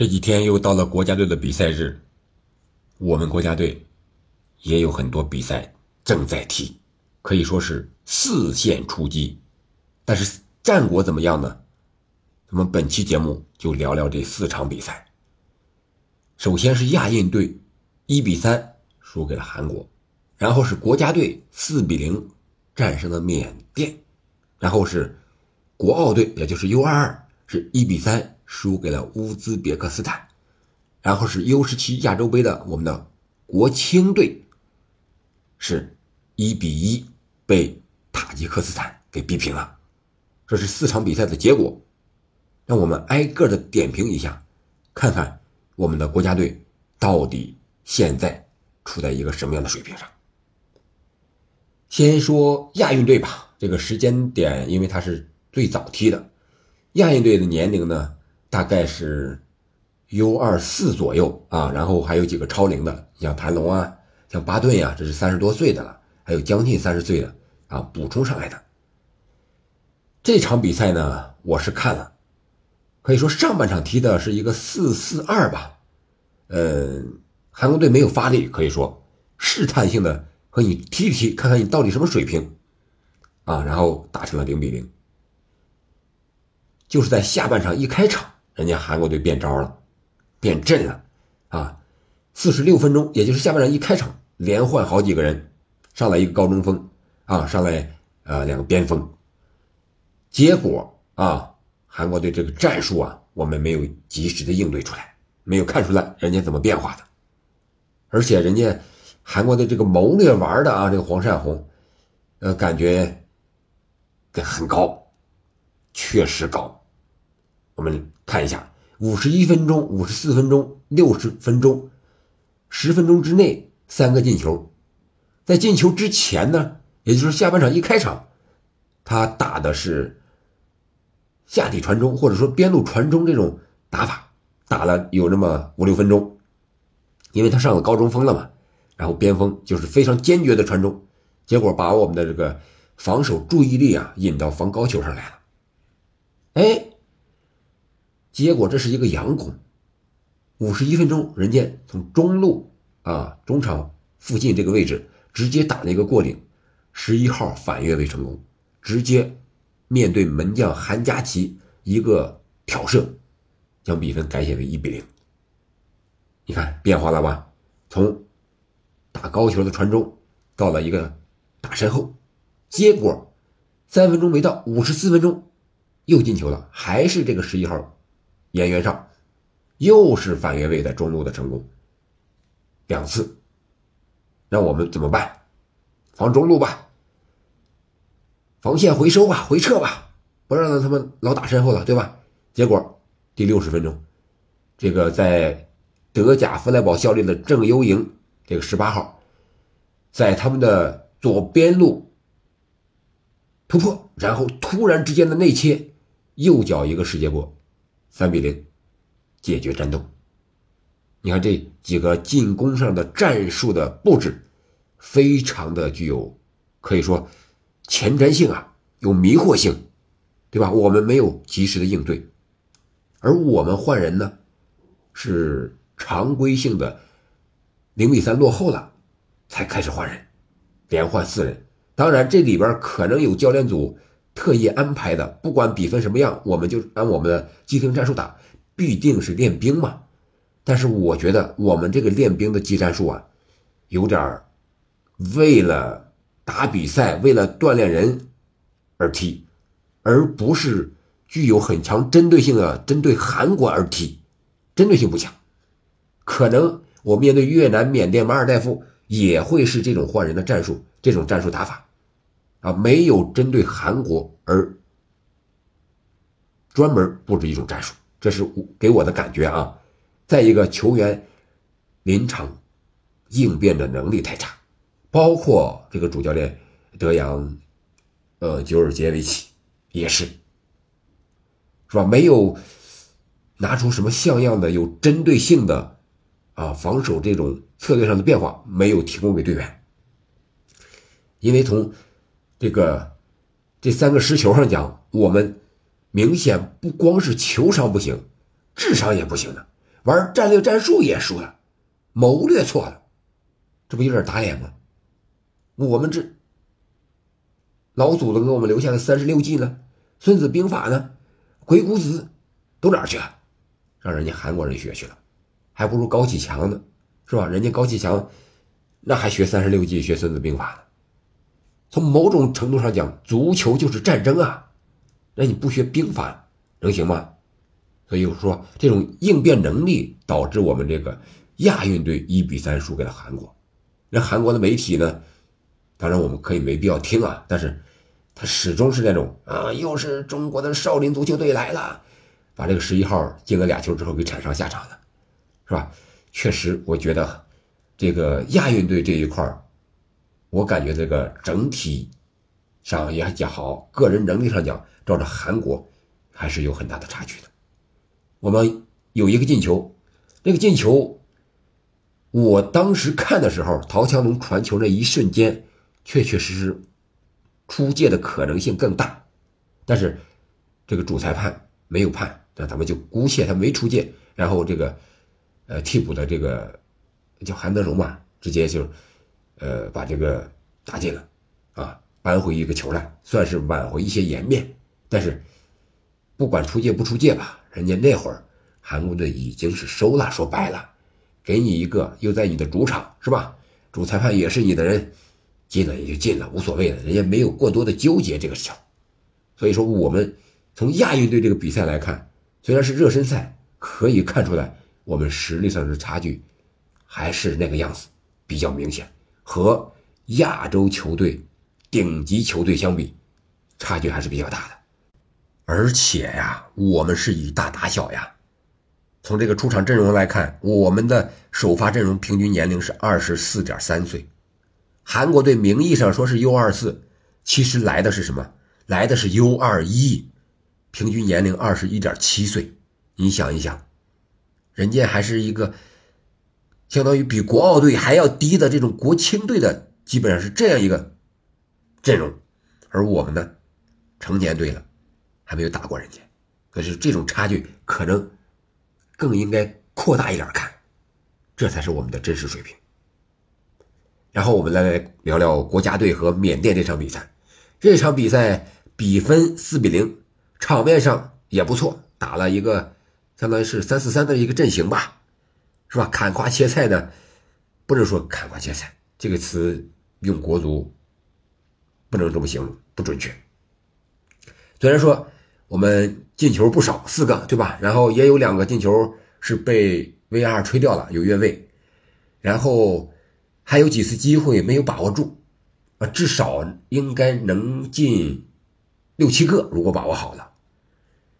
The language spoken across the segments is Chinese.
这几天又到了国家队的比赛日，我们国家队也有很多比赛正在踢，可以说是四线出击。但是战果怎么样呢？我们本期节目就聊聊这四场比赛。首先是亚运队一比三输给了韩国，然后是国家队四比零战胜了缅甸，然后是国奥队，也就是 U 二二是一比三。输给了乌兹别克斯坦，然后是 U 十七亚洲杯的我们的国青队，是一比一被塔吉克斯坦给逼平了。这是四场比赛的结果，让我们挨个的点评一下，看看我们的国家队到底现在处在一个什么样的水平上。先说亚运队吧，这个时间点因为它是最早踢的，亚运队的年龄呢？大概是 U 二四左右啊，然后还有几个超龄的，像谭龙啊，像巴顿呀，这是三十多岁的了，还有将近三十岁的啊，补充上来的。这场比赛呢，我是看了，可以说上半场踢的是一个四四二吧，嗯，韩国队没有发力，可以说试探性的和你踢一踢，看看你到底什么水平啊，然后打成了零比零。就是在下半场一开场。人家韩国队变招了，变阵了，啊，四十六分钟，也就是下半场一开场，连换好几个人，上来一个高中锋，啊，上来呃两个边锋，结果啊，韩国队这个战术啊，我们没有及时的应对出来，没有看出来人家怎么变化的，而且人家韩国的这个谋略玩的啊，这个黄善宏，呃，感觉很高，确实高。我们看一下，五十一分钟、五十四分钟、六十分钟，十分钟之内三个进球。在进球之前呢，也就是下半场一开场，他打的是下底传中，或者说边路传中这种打法，打了有那么五六分钟。因为他上了高中锋了嘛，然后边锋就是非常坚决的传中，结果把我们的这个防守注意力啊引到防高球上来了。哎。结果这是一个佯攻，五十一分钟，人家从中路啊中场附近这个位置直接打了一个过顶，十一号反越位成功，直接面对门将韩佳琪一个挑射，将比分改写为一比零。你看变化了吧？从打高球的传中到了一个打身后，结果三分钟没到，五十四分钟又进球了，还是这个十一号。演员上，又是反越位在中路的成功，两次，让我们怎么办？防中路吧，防线回收吧，回撤吧，不让他们老打身后了，对吧？结果第六十分钟，这个在德甲弗莱堡效力的郑优莹，这个十八号，在他们的左边路突破，然后突然之间的内切，右脚一个世界波。三比零，解决战斗。你看这几个进攻上的战术的布置，非常的具有，可以说前瞻性啊，有迷惑性，对吧？我们没有及时的应对，而我们换人呢，是常规性的零比三落后了，才开始换人，连换四人。当然这里边可能有教练组。特意安排的，不管比分什么样，我们就按我们的既定战术打，必定是练兵嘛。但是我觉得我们这个练兵的技战术啊，有点为了打比赛、为了锻炼人而踢，而不是具有很强针对性的针对韩国而踢，针对性不强。可能我面对越南、缅甸、马尔代夫也会是这种换人的战术，这种战术打法。啊，没有针对韩国而专门布置一种战术，这是给我的感觉啊。再一个，球员临场应变的能力太差，包括这个主教练德扬，呃，久尔杰维奇也是，是吧？没有拿出什么像样的、有针对性的啊防守这种策略上的变化，没有提供给队员，因为从。这个这三个石球上讲，我们明显不光是球商不行，智商也不行的。玩战略战术也输了，谋略错了，这不有点打脸吗？我们这老祖宗给我们留下的三十六计呢，《孙子兵法》呢，《鬼谷子》都哪儿去了？让人家韩国人学去了，还不如高启强呢，是吧？人家高启强那还学三十六计，学《孙子兵法》呢。从某种程度上讲，足球就是战争啊，那你不学兵法能行吗？所以我说，这种应变能力导致我们这个亚运队一比三输给了韩国。那韩国的媒体呢？当然我们可以没必要听啊，但是他始终是那种啊，又是中国的少林足球队来了，把这个十一号进了俩球之后给铲上下场了，是吧？确实，我觉得这个亚运队这一块我感觉这个整体上也讲好，个人能力上讲，照着韩国还是有很大的差距的。我们有一个进球，那个进球，我当时看的时候，陶强龙传球那一瞬间，确确实实出界的可能性更大，但是这个主裁判没有判，那咱们就姑且他没出界，然后这个呃替补的这个叫韩德荣吧，直接就。呃，把这个打进了，啊，扳回一个球来，算是挽回一些颜面。但是，不管出界不出界吧，人家那会儿韩国队已经是收了。说白了，给你一个，又在你的主场，是吧？主裁判也是你的人，进了也就进了，无所谓的，人家没有过多的纠结这个球。所以说，我们从亚运队这个比赛来看，虽然是热身赛，可以看出来我们实力上的差距还是那个样子，比较明显。和亚洲球队、顶级球队相比，差距还是比较大的。而且呀，我们是以大打小呀。从这个出场阵容来看，我们的首发阵容平均年龄是二十四点三岁。韩国队名义上说是 U 二四，其实来的是什么？来的是 U 二一，平均年龄二十一点七岁。你想一想，人家还是一个。相当于比国奥队还要低的这种国青队的，基本上是这样一个阵容，而我们呢，成年队了，还没有打过人家，可是这种差距可能更应该扩大一点看，这才是我们的真实水平。然后我们来聊聊国家队和缅甸这场比赛，这场比赛比分四比零，场面上也不错，打了一个相当于是三四三的一个阵型吧。是吧？砍瓜切菜呢，不能说砍瓜切菜这个词用国足不能这么形容，不准确。虽然说我们进球不少，四个对吧？然后也有两个进球是被 VR 吹掉了，有越位，然后还有几次机会没有把握住，啊，至少应该能进六七个，如果把握好了。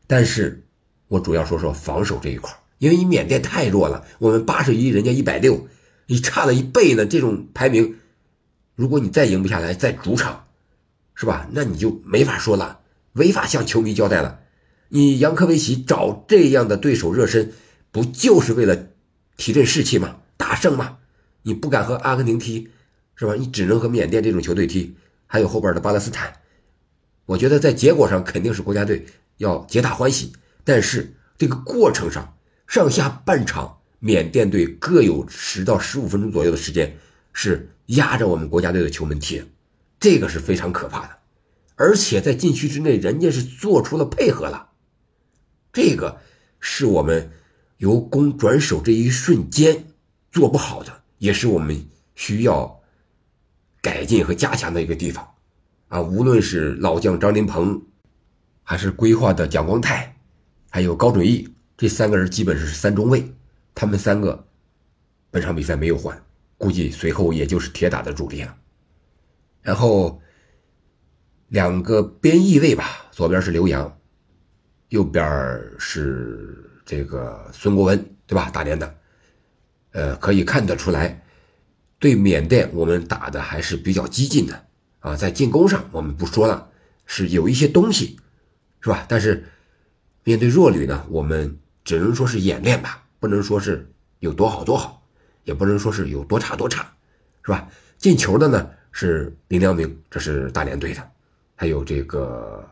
但是我主要说说防守这一块因为你缅甸太弱了，我们八十一，人家一百六，你差了一倍呢。这种排名，如果你再赢不下来，在主场，是吧？那你就没法说了，违法向球迷交代了。你杨科维奇找这样的对手热身，不就是为了提振士气吗？大胜吗？你不敢和阿根廷踢，是吧？你只能和缅甸这种球队踢，还有后边的巴勒斯坦。我觉得在结果上肯定是国家队要皆大欢喜，但是这个过程上。上下半场，缅甸队各有十到十五分钟左右的时间是压着我们国家队的球门踢，这个是非常可怕的。而且在禁区之内，人家是做出了配合了，这个是我们由攻转守这一瞬间做不好的，也是我们需要改进和加强的一个地方啊！无论是老将张琳芃，还是规划的蒋光太，还有高准翼。这三个人基本是三中卫，他们三个本场比赛没有换，估计随后也就是铁打的主力了。然后两个边翼位吧，左边是刘洋，右边是这个孙国文，对吧？大连的，呃，可以看得出来，对缅甸我们打的还是比较激进的啊，在进攻上我们不说了，是有一些东西，是吧？但是面对弱旅呢，我们。只能说是演练吧，不能说是有多好多好，也不能说是有多差多差，是吧？进球的呢是林良铭，这是大连队的，还有这个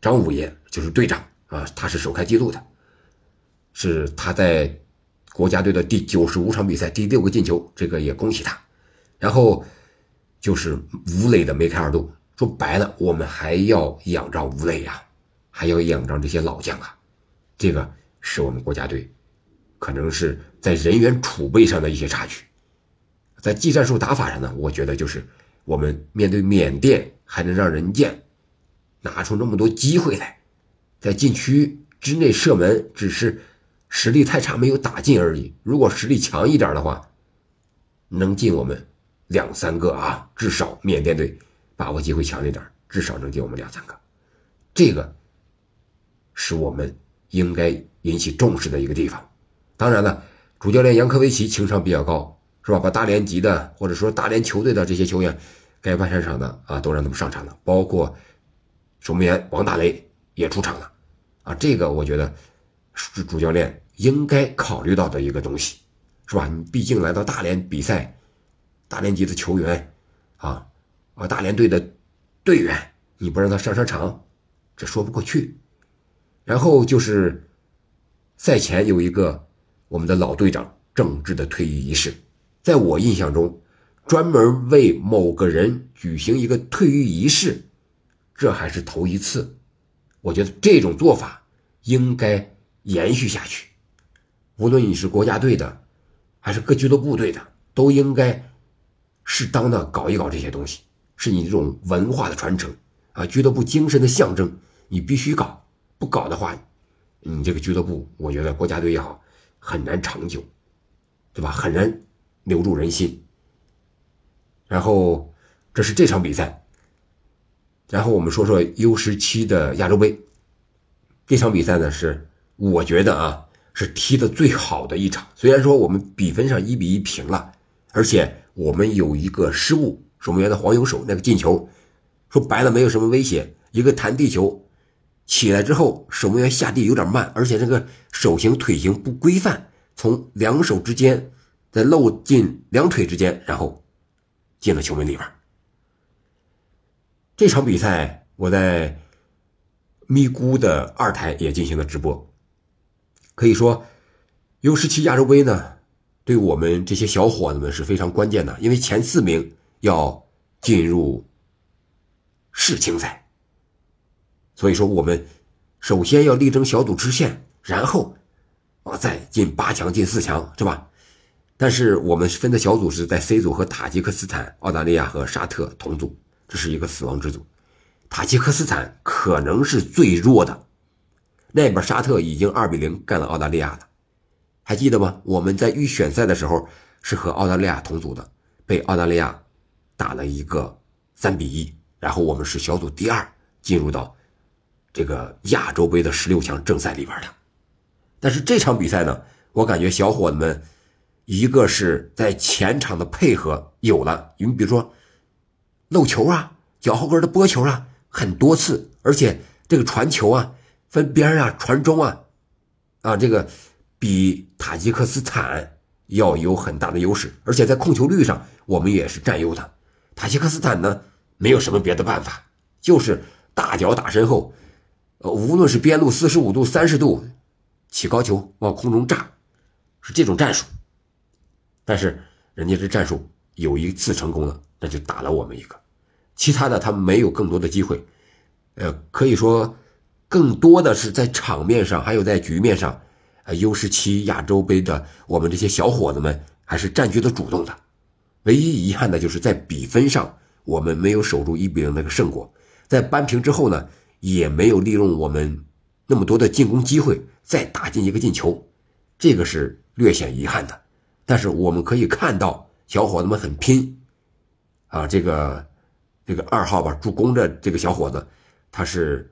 张五爷，就是队长啊，他是首开纪录的，是他在国家队的第九十五场比赛第六个进球，这个也恭喜他。然后就是吴磊的梅开二度。说白了，我们还要仰仗吴磊呀，还要仰仗这些老将啊。这个是我们国家队可能是在人员储备上的一些差距。在技战术打法上呢，我觉得就是我们面对缅甸还能让人家拿出那么多机会来，在禁区之内射门，只是实力太差没有打进而已。如果实力强一点的话，能进我们。两三个啊，至少缅甸队把握机会强一点，至少能进我们两三个，这个是我们应该引起重视的一个地方。当然了，主教练杨科维奇情商比较高，是吧？把大连籍的或者说大连球队的这些球员该上上场的啊，都让他们上场了，包括守门员王大雷也出场了啊。这个我觉得是主教练应该考虑到的一个东西，是吧？你毕竟来到大连比赛。大连籍的球员，啊，啊，大连队的队员，你不让他上上场，这说不过去。然后就是赛前有一个我们的老队长郑智的退役仪式，在我印象中，专门为某个人举行一个退役仪式，这还是头一次。我觉得这种做法应该延续下去，无论你是国家队的，还是各俱乐部队的，都应该。适当的搞一搞这些东西，是你这种文化的传承啊，俱乐部精神的象征，你必须搞，不搞的话，你这个俱乐部，我觉得国家队也好，很难长久，对吧？很难留住人心。然后这是这场比赛，然后我们说说 U 十七的亚洲杯，这场比赛呢是我觉得啊是踢的最好的一场，虽然说我们比分上一比一平了，而且。我们有一个失误，守门员的黄油手那个进球，说白了没有什么威胁，一个弹地球，起来之后守门员下地有点慢，而且这个手型腿型不规范，从两手之间再漏进两腿之间，然后进了球门里边。这场比赛我在咪咕的二台也进行了直播，可以说 U 十七亚洲杯呢。对我们这些小伙子们是非常关键的，因为前四名要进入世青赛，所以说我们首先要力争小组支线，然后啊再进八强、进四强，是吧？但是我们分的小组是在 C 组和塔吉克斯坦、澳大利亚和沙特同组，这是一个死亡之组。塔吉克斯坦可能是最弱的，那边沙特已经二比零干了澳大利亚了。还记得吗？我们在预选赛的时候是和澳大利亚同组的，被澳大利亚打了一个三比一，然后我们是小组第二，进入到这个亚洲杯的十六强正赛里边的。但是这场比赛呢，我感觉小伙子们一个是在前场的配合有了，你比如说漏球啊、脚后跟的拨球啊，很多次，而且这个传球啊、分边啊、传中啊，啊这个。比塔吉克斯坦要有很大的优势，而且在控球率上我们也是占优的。塔吉克斯坦呢，没有什么别的办法，就是大脚打身后，呃，无论是边路四十五度、三十度起高球往空中炸，是这种战术。但是人家这战术有一次成功了，那就打了我们一个，其他的他没有更多的机会。呃，可以说更多的是在场面上，还有在局面上。呃 U 十七亚洲杯的我们这些小伙子们还是占据了主动的，唯一遗憾的就是在比分上我们没有守住一比零那个胜果，在扳平之后呢，也没有利用我们那么多的进攻机会再打进一个进球，这个是略显遗憾的。但是我们可以看到小伙子们很拼，啊，这个这个二号吧助攻的这个小伙子，他是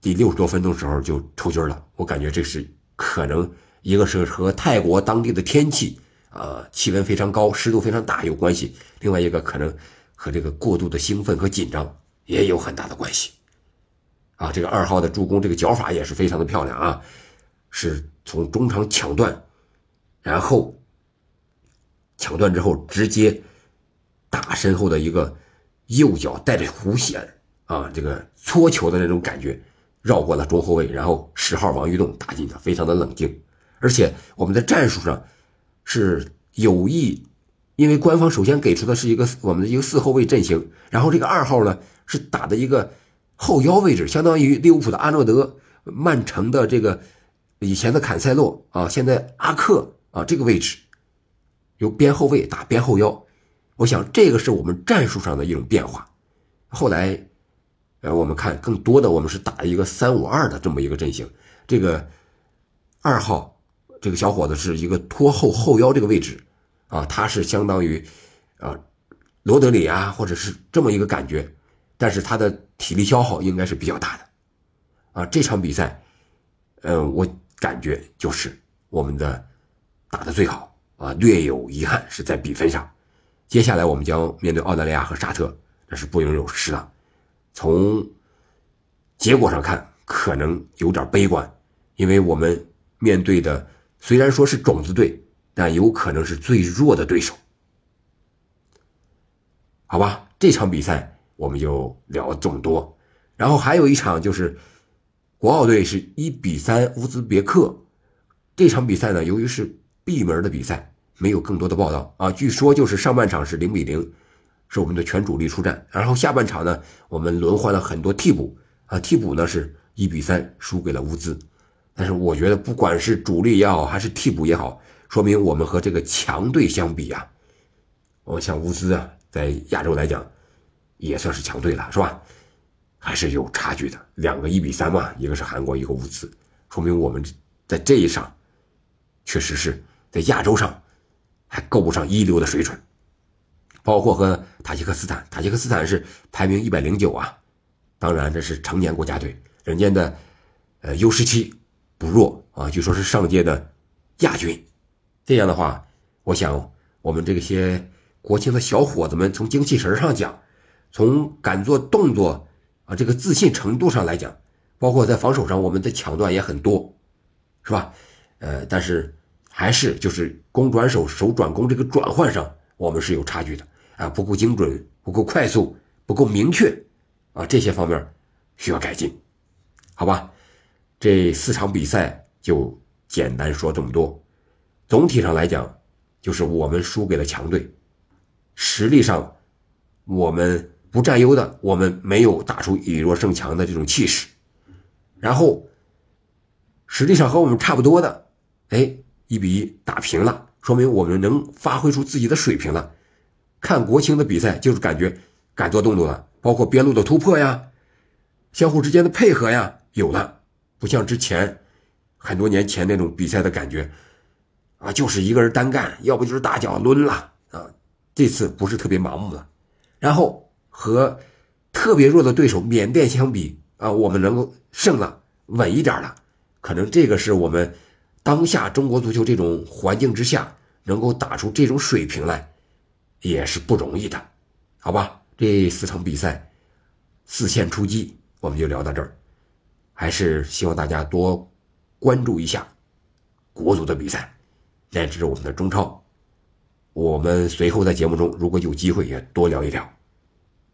第六十多分钟时候就抽筋了，我感觉这是。可能一个是和泰国当地的天气，呃，气温非常高，湿度非常大有关系；另外一个可能和这个过度的兴奋和紧张也有很大的关系。啊，这个二号的助攻，这个脚法也是非常的漂亮啊，是从中场抢断，然后抢断之后直接打身后的一个右脚带着弧线啊，这个搓球的那种感觉。绕过了中后卫，然后十号王玉栋打进的，非常的冷静。而且我们在战术上是有意，因为官方首先给出的是一个我们的一个四后卫阵型，然后这个二号呢是打的一个后腰位置，相当于利物浦的阿诺德、曼城的这个以前的坎塞洛啊，现在阿克啊这个位置，由边后卫打边后腰，我想这个是我们战术上的一种变化。后来。呃，我们看更多的，我们是打一个三五二的这么一个阵型。这个二号这个小伙子是一个拖后后腰这个位置啊，他是相当于啊罗德里啊，或者是这么一个感觉。但是他的体力消耗应该是比较大的啊。这场比赛，嗯，我感觉就是我们的打的最好啊，略有遗憾是在比分上。接下来我们将面对澳大利亚和沙特，那是不容有失的。从结果上看，可能有点悲观，因为我们面对的虽然说是种子队，但有可能是最弱的对手。好吧，这场比赛我们就聊这么多。然后还有一场就是国奥队是一比三乌兹别克，这场比赛呢，由于是闭门的比赛，没有更多的报道啊。据说就是上半场是零比零。是我们的全主力出战，然后下半场呢，我们轮换了很多替补啊，替补呢是一比三输给了乌兹，但是我觉得不管是主力也好，还是替补也好，说明我们和这个强队相比啊，我们像乌兹啊，在亚洲来讲，也算是强队了，是吧？还是有差距的，两个一比三嘛，一个是韩国，一个乌兹，说明我们在这一上，确实是在亚洲上还够不上一流的水准。包括和塔吉克斯坦，塔吉克斯坦是排名一百零九啊，当然这是成年国家队，人家的呃 U 十七不弱啊，据说是上届的亚军。这样的话，我想我们这些国青的小伙子们，从精气神上讲，从敢做动作啊这个自信程度上来讲，包括在防守上，我们的抢断也很多，是吧？呃，但是还是就是攻转守，守转攻这个转换上，我们是有差距的。啊，不够精准，不够快速，不够明确，啊，这些方面需要改进，好吧？这四场比赛就简单说这么多。总体上来讲，就是我们输给了强队，实力上我们不占优的，我们没有打出以弱胜强的这种气势。然后实力上和我们差不多的，哎，一比一打平了，说明我们能发挥出自己的水平了。看国青的比赛，就是感觉敢做动作了，包括边路的突破呀，相互之间的配合呀，有了，不像之前很多年前那种比赛的感觉，啊，就是一个人单干，要不就是大脚抡了啊。这次不是特别盲目了，然后和特别弱的对手缅甸相比啊，我们能够胜了，稳一点了，可能这个是我们当下中国足球这种环境之下能够打出这种水平来。也是不容易的，好吧？这四场比赛四线出击，我们就聊到这儿。还是希望大家多关注一下国足的比赛，乃至我们的中超。我们随后在节目中如果有机会也多聊一聊。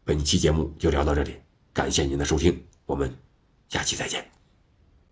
本期节目就聊到这里，感谢您的收听，我们下期再见。